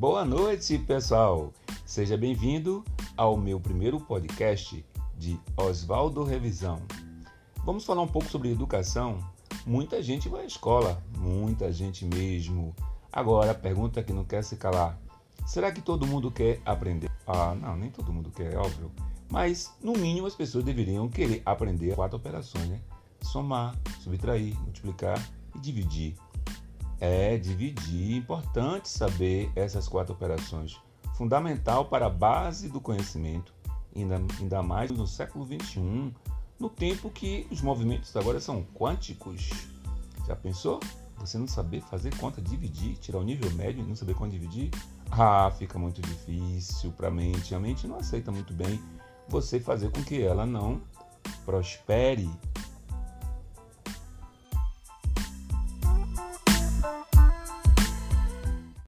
Boa noite, pessoal. Seja bem-vindo ao meu primeiro podcast de Oswaldo Revisão. Vamos falar um pouco sobre educação? Muita gente vai à escola, muita gente mesmo. Agora, a pergunta que não quer se calar: será que todo mundo quer aprender? Ah, não, nem todo mundo quer, é óbvio. Mas, no mínimo, as pessoas deveriam querer aprender quatro operações, né? Somar, subtrair, multiplicar e dividir. É, dividir. Importante saber essas quatro operações. Fundamental para a base do conhecimento, ainda, ainda mais no século XXI, no tempo que os movimentos agora são quânticos. Já pensou? Você não saber fazer conta, dividir, tirar o nível médio e não saber quanto dividir? Ah, fica muito difícil para a mente. A mente não aceita muito bem você fazer com que ela não prospere